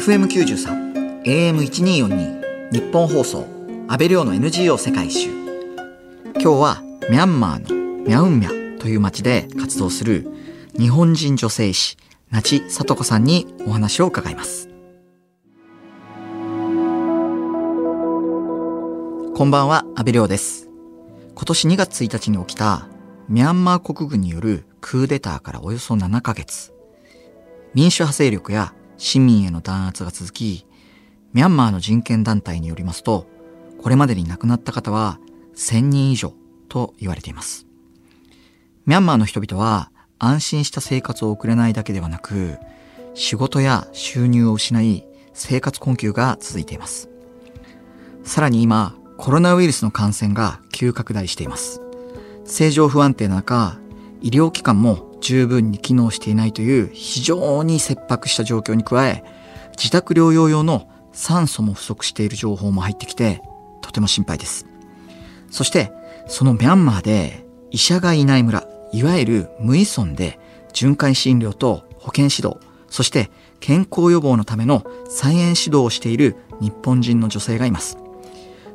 FM93、AM1242、日本放送、安倍亮の NGO 世界一周。今日はミャンマーのミャウンミャという町で活動する日本人女性医師、那智聡子さんにお話を伺います。こんばんは、安倍亮です。今年2月1日に起きたミャンマー国軍によるクーデターからおよそ7ヶ月。民主派勢力や市民への弾圧が続き、ミャンマーの人権団体によりますと、これまでに亡くなった方は1000人以上と言われています。ミャンマーの人々は安心した生活を送れないだけではなく、仕事や収入を失い、生活困窮が続いています。さらに今、コロナウイルスの感染が急拡大しています。正常不安定な中、医療機関も十分に機能していないという非常に切迫した状況に加え、自宅療養用の酸素も不足している情報も入ってきて、とても心配です。そして、そのミャンマーで医者がいない村、いわゆる無依存で巡回診療と保健指導、そして健康予防のための菜園指導をしている日本人の女性がいます。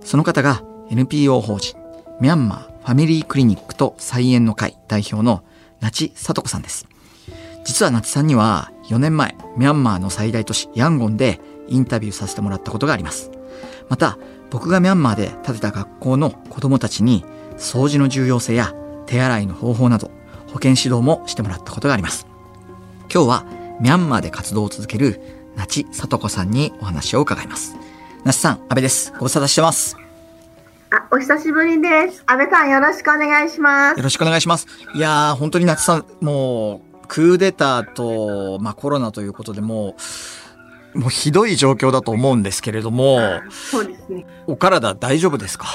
その方が NPO 法人ミャンマーファミリークリニックと菜園の会代表の那智聡子さんです。実は那智さんには4年前、ミャンマーの最大都市ヤンゴンでインタビューさせてもらったことがあります。また、僕がミャンマーで建てた学校の子供たちに掃除の重要性や手洗いの方法など保健指導もしてもらったことがあります。今日はミャンマーで活動を続ける那智聡子さんにお話を伺います。那智さん、安倍です。ご無沙汰してます。あ、お久しぶりです。安倍さんよろしくお願いします。よろしくお願いします。いやー、本当に夏さん、もう、クーデターと、まあコロナということでもう、もうひどい状況だと思うんですけれども、そうですね。お体大丈夫ですか？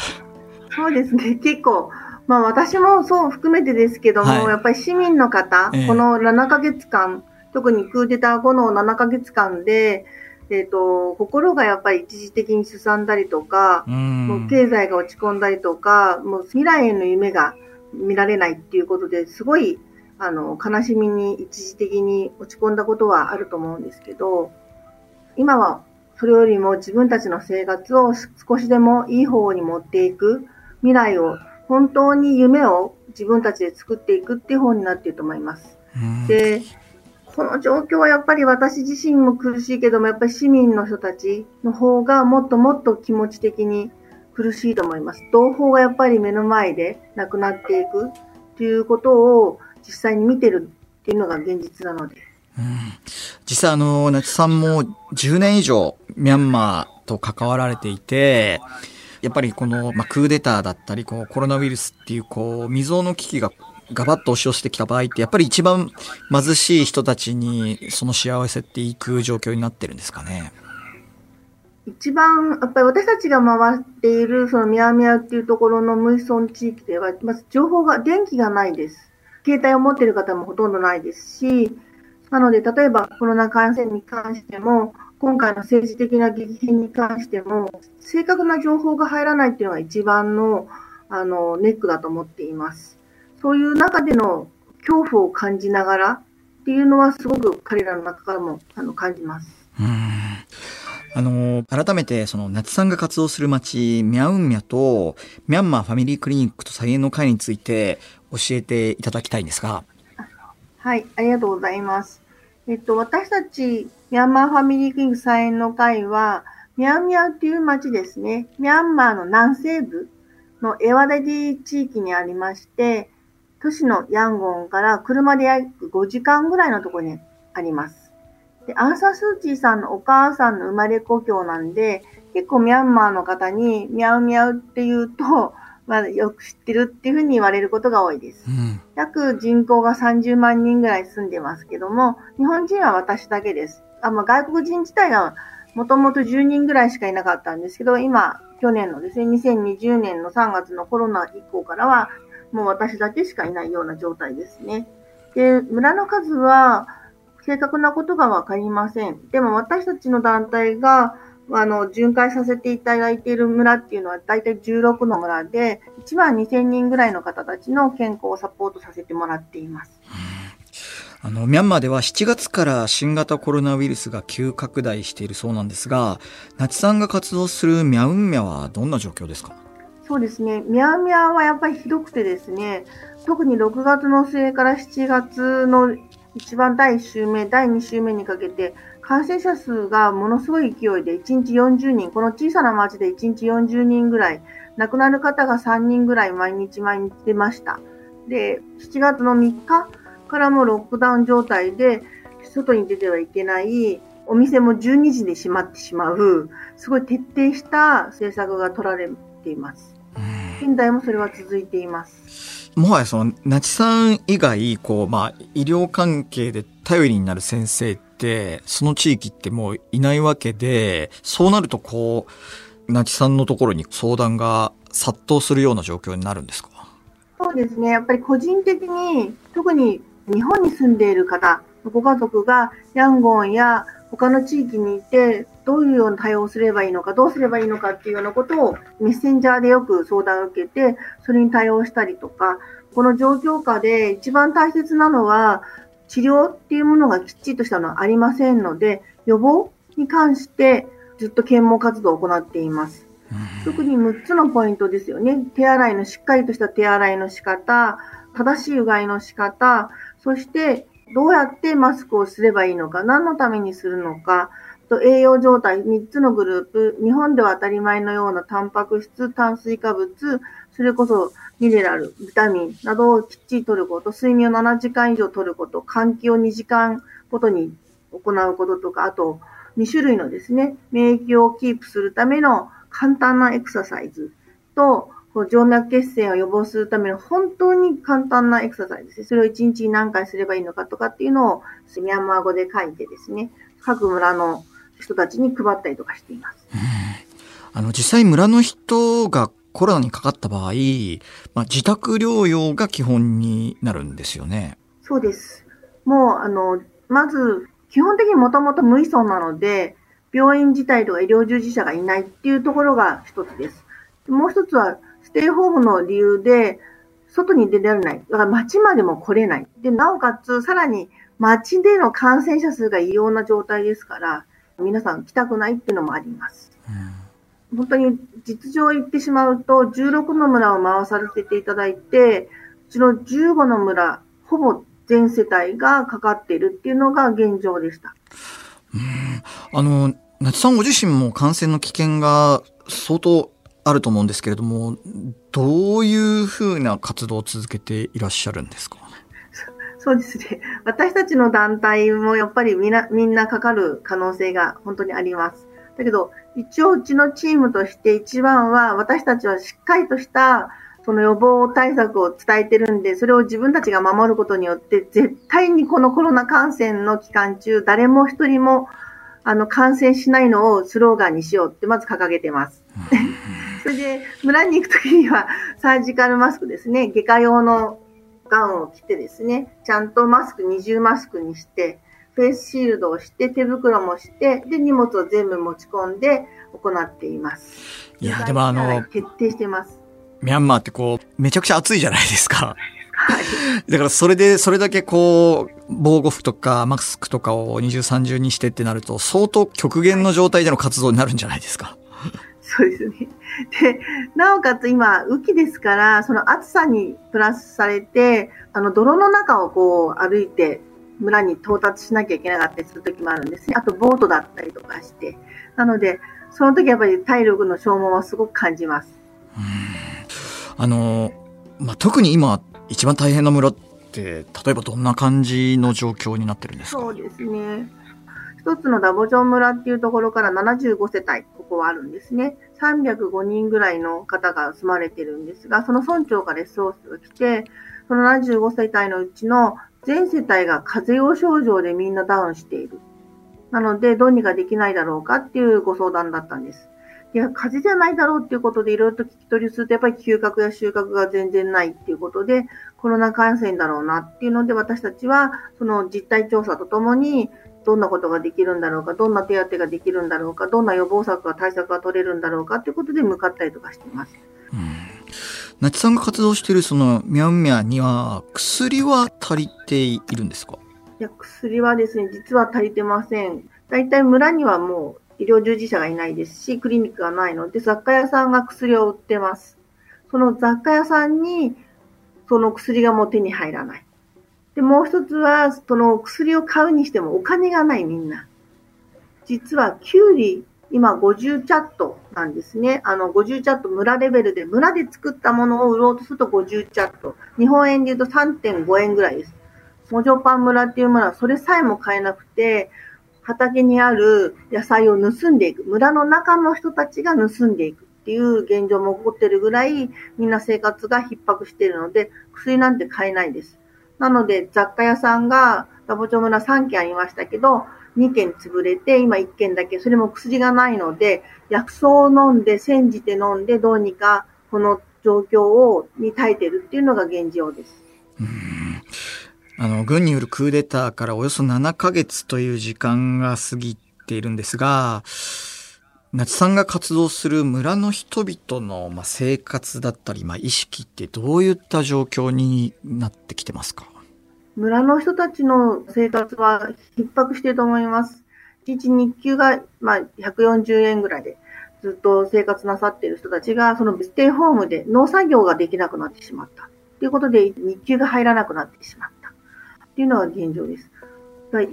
そうですね。結構、まあ私もそう含めてですけども、はい、やっぱり市民の方、えー、この7ヶ月間、特にクーデター後の7ヶ月間で、えっ、ー、と、心がやっぱり一時的にすさんだりとか、もう経済が落ち込んだりとか、もう未来への夢が見られないっていうことですごい、あの、悲しみに一時的に落ち込んだことはあると思うんですけど、今はそれよりも自分たちの生活を少しでもいい方に持っていく、未来を、本当に夢を自分たちで作っていくっていう方になっていると思います。で、この状況はやっぱり私自身も苦しいけども、やっぱり市民の人たちの方がもっともっと気持ち的に苦しいと思います。同胞がやっぱり目の前で亡くなっていくということを実際に見てるっていうのが現実なので。うん、実際あの、なちさんも10年以上ミャンマーと関わられていて、やっぱりこの、まあ、クーデターだったり、こうコロナウイルスっていうこう未曾有の危機がガバッと押し寄せてきた場合ってやっぱり一番貧しい人たちにその幸せっていく状況になってるんですかね？一番、やっぱり私たちが回っている、そのミヤミヤっていうところの無依存地域では、まず情報が、電気がないです。携帯を持っている方もほとんどないですし、なので、例えばコロナ感染に関しても、今回の政治的な激変に関しても、正確な情報が入らないっていうのが一番の、あの、ネックだと思っています。そういう中での恐怖を感じながらっていうのはすごく彼らの中からもあの感じます。うんあの、改めて、その、夏さんが活動する町、ミャウンミャと、ミャンマーファミリークリニックと菜園の会について教えていただきたいんですが。はい、ありがとうございます。えっと、私たち、ミャンマーファミリークリニック菜園の会は、ミャンミャウっていう町ですね、ミャンマーの南西部のエワダディ地域にありまして、都市のヤンゴンから車で約5時間ぐらいのところにあります。で、アンサースーチーさんのお母さんの生まれ故郷なんで、結構ミャンマーの方にミャウミャウって言うと、まあ、よく知ってるっていうふうに言われることが多いです。うん、約人口が30万人ぐらい住んでますけども、日本人は私だけです。あまあ、外国人自体がもともと10人ぐらいしかいなかったんですけど、今、去年のですね、2020年の3月のコロナ以降からは、もう私だけしかいないような状態ですね。で、村の数は正確なことがわかりません。でも私たちの団体が、あの、巡回させていただいている村っていうのは大体16の村で、1万2000人ぐらいの方たちの健康をサポートさせてもらっています。あの、ミャンマーでは7月から新型コロナウイルスが急拡大しているそうなんですが、ナチさんが活動するミャウンミャはどんな状況ですか？そうですね。ミャンミャはやっぱりひどくてですね、特に6月の末から7月の一番第1週目、第2週目にかけて、感染者数がものすごい勢いで1日40人、この小さな町で1日40人ぐらい、亡くなる方が3人ぐらい毎日毎日出ました。で、7月の3日からもロックダウン状態で、外に出てはいけない、お店も12時で閉まってしまう、すごい徹底した政策が取られています。現代もそれは続いています。もはやその、ナチさん以外、こう、まあ、医療関係で頼りになる先生って、その地域ってもういないわけで、そうなるとこう、ナチさんのところに相談が殺到するような状況になるんですか？そうですね。やっぱり個人的に、特に日本に住んでいる方、ご家族がヤンゴンや他の地域にいて、どういうような対応をすればいいのか、どうすればいいのかっていうようなことをメッセンジャーでよく相談を受けて、それに対応したりとか、この状況下で一番大切なのは、治療っていうものがきっちりとしたのはありませんので、予防に関してずっと啓蒙活動を行っています。特に6つのポイントですよね。手洗いのしっかりとした手洗いの仕方、正しいうがいの仕方、そしてどうやってマスクをすればいいのか、何のためにするのか、と栄養状態3つのグループ、日本では当たり前のようなタンパク質、炭水化物、それこそミネラル、ビタミンなどをきっちり取ること、睡眠を7時間以上取ること、換気を2時間ごとに行うこととか、あと2種類のですね、免疫をキープするための簡単なエクササイズと、こう静脈血栓を予防するための本当に簡単なエクササイズですね。それを1日に何回すればいいのかとかっていうのをミャンマー語で書いてですね、各村の人たちに配ったりとかしています。あの、実際村の人がコロナにかかった場合、まあ、自宅療養が基本になるんですよね。そうです。もう、あの、まず、基本的にもともと無依存なので、病院自体とか医療従事者がいないっていうところが一つです。もう一つは、ステイホームの理由で、外に出られない。だから街までも来れない。で、なおかつ、さらに街での感染者数が異様な状態ですから、皆さん来たくないっていうのもあります。うん、本当に実情言ってしまうと、16の村を回させていただいて、うちの15の村、ほぼ全世帯がかかっているっていうのが現状でした。うんあの、夏さんご自身も感染の危険が相当あると思うんですけれども、どういうふうな活動を続けていらっしゃるんですか？そうですね。私たちの団体もやっぱりみんな、みんなかかる可能性が本当にあります。だけど、一応うちのチームとして一番は私たちはしっかりとしたその予防対策を伝えてるんで、それを自分たちが守ることによって、絶対にこのコロナ感染の期間中、誰も一人もあの感染しないのをスローガンにしようってまず掲げてます。それで、村に行くときには、サージカルマスクですね、外科用のガウンを着てですね、ちゃんとマスク、二重マスクにして、フェイスシールドをして、手袋もして、で、荷物を全部持ち込んで行っています。いや、でもあの、徹底してます。ミャンマーってこう、めちゃくちゃ暑いじゃないですか。はい。だからそれで、それだけこう、防護服とかマスクとかを二重三重にしてってなると、相当極限の状態での活動になるんじゃないですか。そうですね。で、なおかつ今、雨季ですから、その暑さにプラスされて、あの、泥の中をこう歩いて、村に到達しなきゃいけなかったりする時もあるんですね。あと、ボートだったりとかして。なので、その時やっぱり体力の消耗はすごく感じます。あの、まあ、特に今、一番大変な村って、例えばどんな感じの状況になってるんですか？そうですね。一つのダボジョン村っていうところから75世帯、ここはあるんですね。305人ぐらいの方が住まれてるんですが、その村長からレスオスが来て、その75世帯のうちの全世帯が風邪用症状でみんなダウンしている。なので、どうにかできないだろうかっていうご相談だったんです。いや、風邪じゃないだろうっていうことでいろいろと聞き取りすると、やっぱり嗅覚や収穫が全然ないっていうことで、コロナ感染だろうなっていうので、私たちは、その実態調査とともに、どんなことができるんだろうか、どんな手当ができるんだろうか、どんな予防策が対策が取れるんだろうかということで向かったりとかしています。うん。ナチさんが活動しているそのミャンミャンには薬は足りているんですか？いや、薬はですね、実は足りてません。大体村にはもう医療従事者がいないですし、クリニックがないので、雑貨屋さんが薬を売ってます。その雑貨屋さんに、その薬がもう手に入らない。で、もう一つは、その薬を買うにしてもお金がないみんな。実は、キュウリ、今50チャットなんですね。あの、50チャット村レベルで、村で作ったものを売ろうとすると50チャット。日本円で言うと3.5円ぐらいです。モジョパン村っていう村はそれさえも買えなくて、畑にある野菜を盗んでいく。村の中の人たちが盗んでいくっていう現状も起こってるぐらい、みんな生活が逼迫しているので、薬なんて買えないです。なので、雑貨屋さんが、ダボチョ村3軒ありましたけど、2軒潰れて、今1軒だけ、それも薬がないので、薬草を飲んで、煎じて飲んで、どうにかこの状況をに耐えてるっていうのが現状です。あの、軍によるクーデターからおよそ7ヶ月という時間が過ぎているんですが、ナチさんが活動する村の人々の、まあ、生活だったり、まあ、意識ってどういった状況になってきてますか？村の人たちの生活は逼迫していると思います。1日日給が、まあ、140円ぐらいでずっと生活なさっている人たちが、そのステイホームで農作業ができなくなってしまった。ということで、日給が入らなくなってしまった。っていうのが現状です。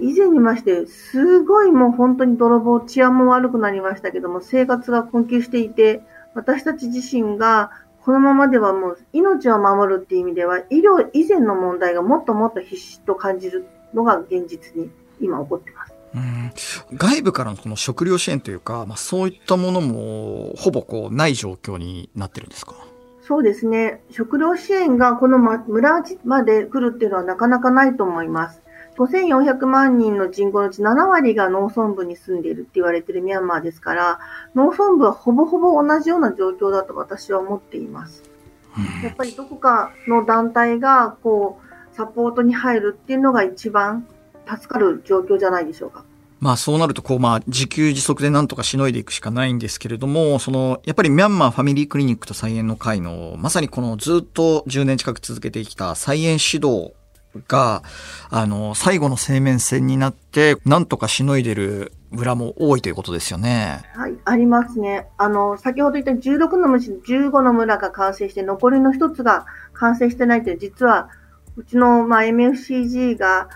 以前にまして、すごいもう本当に泥棒、治安も悪くなりましたけども、生活が困窮していて、私たち自身がこのままではもう命を守るっていう意味では、医療以前の問題がもっともっと必死と感じるのが現実に今起こってます。うん外部からのこの食料支援というか、まあ、そういったものもほぼこうない状況になってるんですか？そうですね。食料支援がこの村まで来るっていうのはなかなかないと思います。5400万人の人口のうち7割が農村部に住んでいるって言われているミャンマーですから、農村部はほぼほぼ同じような状況だと私は思っています。やっぱりどこかの団体がこうサポートに入るっていうのが一番助かる状況じゃないでしょうか。まあそうなるとこうまあ自給自足でなんとかしのいでいくしかないんですけれども、そのやっぱりミャンマーファミリークリニックと菜園の会のまさにこのずっと10年近く続けてきた菜園指導が、あの、最後の生命線になって、なんとかしのいでる村も多いということですよね。はい、ありますね。あの、先ほど言った16の虫、15の村が完成して、残りの一つが完成してないという、実は、うちの、まあ、MFCG が、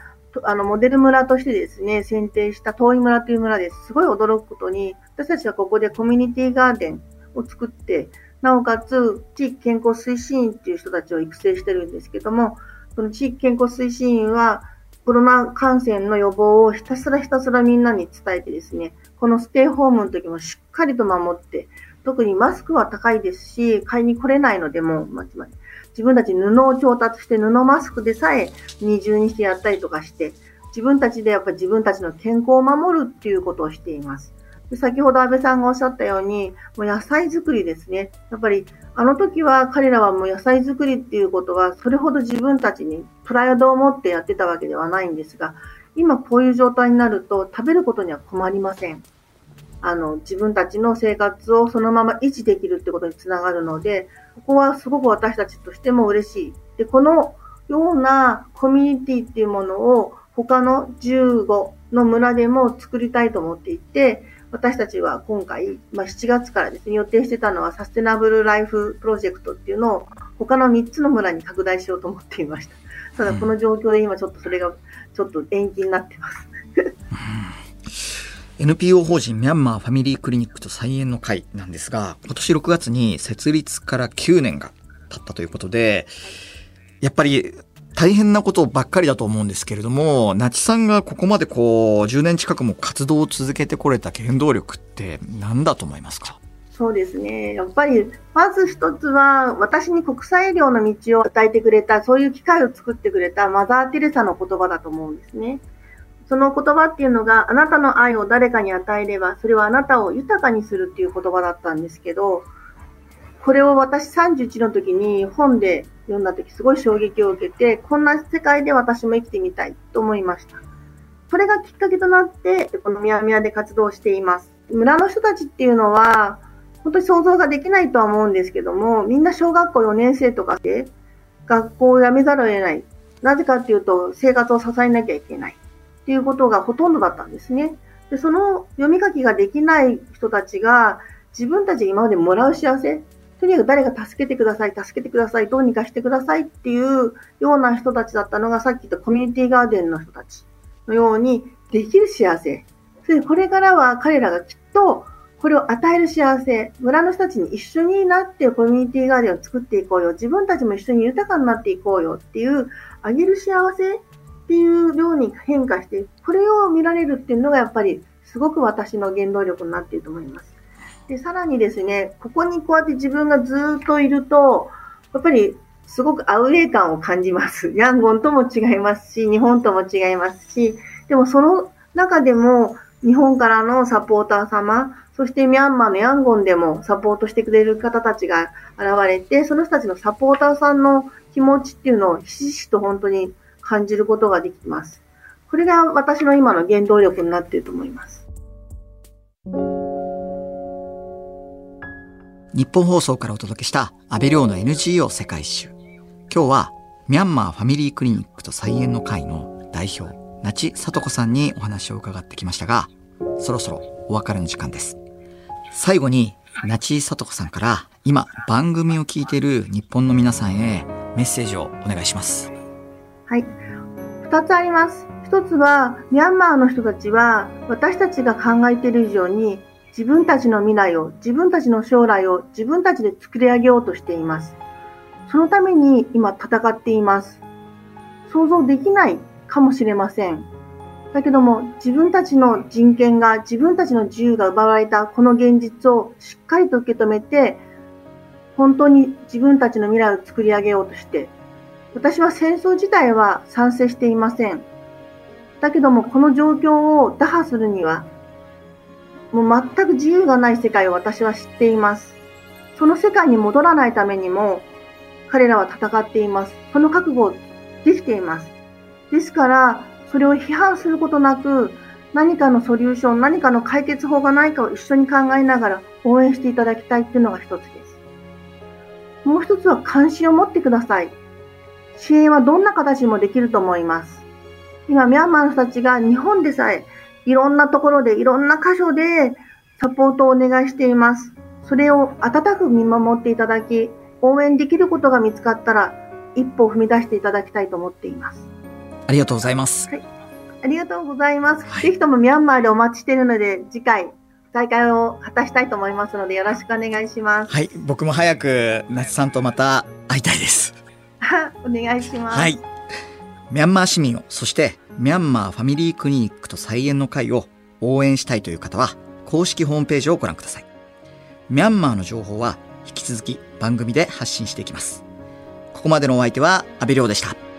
あの、モデル村としてですね、選定した遠い村という村です。すごい驚くことに、私たちはここでコミュニティガーデンを作って、なおかつ、地域健康推進員っていう人たちを育成してるんですけども、その地域健康推進員は、コロナ感染の予防をひたすらひたすらみんなに伝えてですね、このステイホームの時もしっかりと守って、特にマスクは高いですし、買いに来れないのでも、ま自分たち布を調達して布マスクでさえ二重にしてやったりとかして、自分たちでやっぱり自分たちの健康を守るっていうことをしています。で先ほど安倍さんがおっしゃったように、もう野菜作りですね。やっぱりあの時は彼らはもう野菜作りっていうことはそれほど自分たちにプライドを持ってやってたわけではないんですが、今こういう状態になると食べることには困りません。あの、自分たちの生活をそのまま維持できるってことにつながるので、ここはすごく私たちとしても嬉しい。で、このようなコミュニティっていうものを他の15の村でも作りたいと思っていて、私たちは今回、まあ、7月からですね、予定してたのはサステナブルライフプロジェクトっていうのを他の3つの村に拡大しようと思っていました。ただこの状況で今ちょっとそれがちょっと延期になってます。NPO 法人ミャンマーファミリークリニックと菜園の会なんですが、今年6月に設立から9年が経ったということで、やっぱり大変なことばっかりだと思うんですけれども、ナチさんがここまでこう、10年近くも活動を続けてこれた原動力って何だと思いますか？そうですね。やっぱり、まず一つは、私に国際医療の道を与えてくれた、そういう機会を作ってくれたマザー・テレサの言葉だと思うんですね。その言葉っていうのが、あなたの愛を誰かに与えれば、それはあなたを豊かにするっていう言葉だったんですけど、これを私31の時に本で読んだ時すごい衝撃を受けて、こんな世界で私も生きてみたいと思いました。それがきっかけとなって、このミヤミヤで活動しています。村の人たちっていうのは、本当に想像ができないとは思うんですけども、みんな小学校4年生とかで学校を辞めざるを得ない。なぜかっていうと、生活を支えなきゃいけない。っていうことがほとんどだったんですね。で、その読み書きができない人たちが自分たち今までもらう幸せ、とにかく誰か助けてください、助けてください、どうにかしてくださいっていうような人たちだったのがさっき言ったコミュニティガーデンの人たちのようにできる幸せ。それでこれからは彼らがきっとこれを与える幸せ、村の人たちに一緒になってコミュニティガーデンを作っていこうよ、自分たちも一緒に豊かになっていこうよっていう、あげる幸せっていうように変化して、これを見られるっていうのがやっぱりすごく私の原動力になっていると思います。で、さらにですね、ここにこうやって自分がずっといると、やっぱりすごくアウェー感を感じます。ヤンゴンとも違いますし、日本とも違いますし、でもその中でも日本からのサポーター様、そしてミャンマーのヤンゴンでもサポートしてくれる方たちが現れて、その人たちのサポーターさんの気持ちっていうのをひしひしと本当に感じることができます。これが私の今の原動力になっていると思います。日本放送からお届けした安倍亮の NGO 世界一周。今日はミャンマーファミリークリニックと菜園の会の代表、那智聡子さんにお話を伺ってきましたが、そろそろお別れの時間です。最後に、那智聡子さんから今番組を聞いている日本の皆さんへメッセージをお願いします。はい。二つあります。一つは、ミャンマーの人たちは私たちが考えている以上に自分たちの未来を、自分たちの将来を自分たちで作り上げようとしています。そのために今戦っています。想像できないかもしれません。だけども自分たちの人権が、自分たちの自由が奪われたこの現実をしっかりと受け止めて、本当に自分たちの未来を作り上げようとして、私は戦争自体は賛成していません。だけどもこの状況を打破するには、もう全く自由がない世界を私は知っています。その世界に戻らないためにも、彼らは戦っています。その覚悟できています。ですから、それを批判することなく、何かのソリューション、何かの解決法がないかを一緒に考えながら応援していただきたいっていうのが一つです。もう一つは関心を持ってください。支援はどんな形もできると思います。今、ミャンマーの人たちが日本でさえいろんなところで、いろんな箇所でサポートをお願いしています。それを温かく見守っていただき、応援できることが見つかったら、一歩を踏み出していただきたいと思っています。ありがとうございます。はい。ありがとうございます。はい、ぜひともミャンマーでお待ちしているので、次回、大会を果たしたいと思いますので、よろしくお願いします。はい。僕も早く、那須さんとまた会いたいです。お願いします。はい。ミャンマー市民を、そしてミャンマーファミリークリニックと菜園の会を応援したいという方は、公式ホームページをご覧ください。ミャンマーの情報は引き続き番組で発信していきます。ここまでのお相手は阿部亮でした。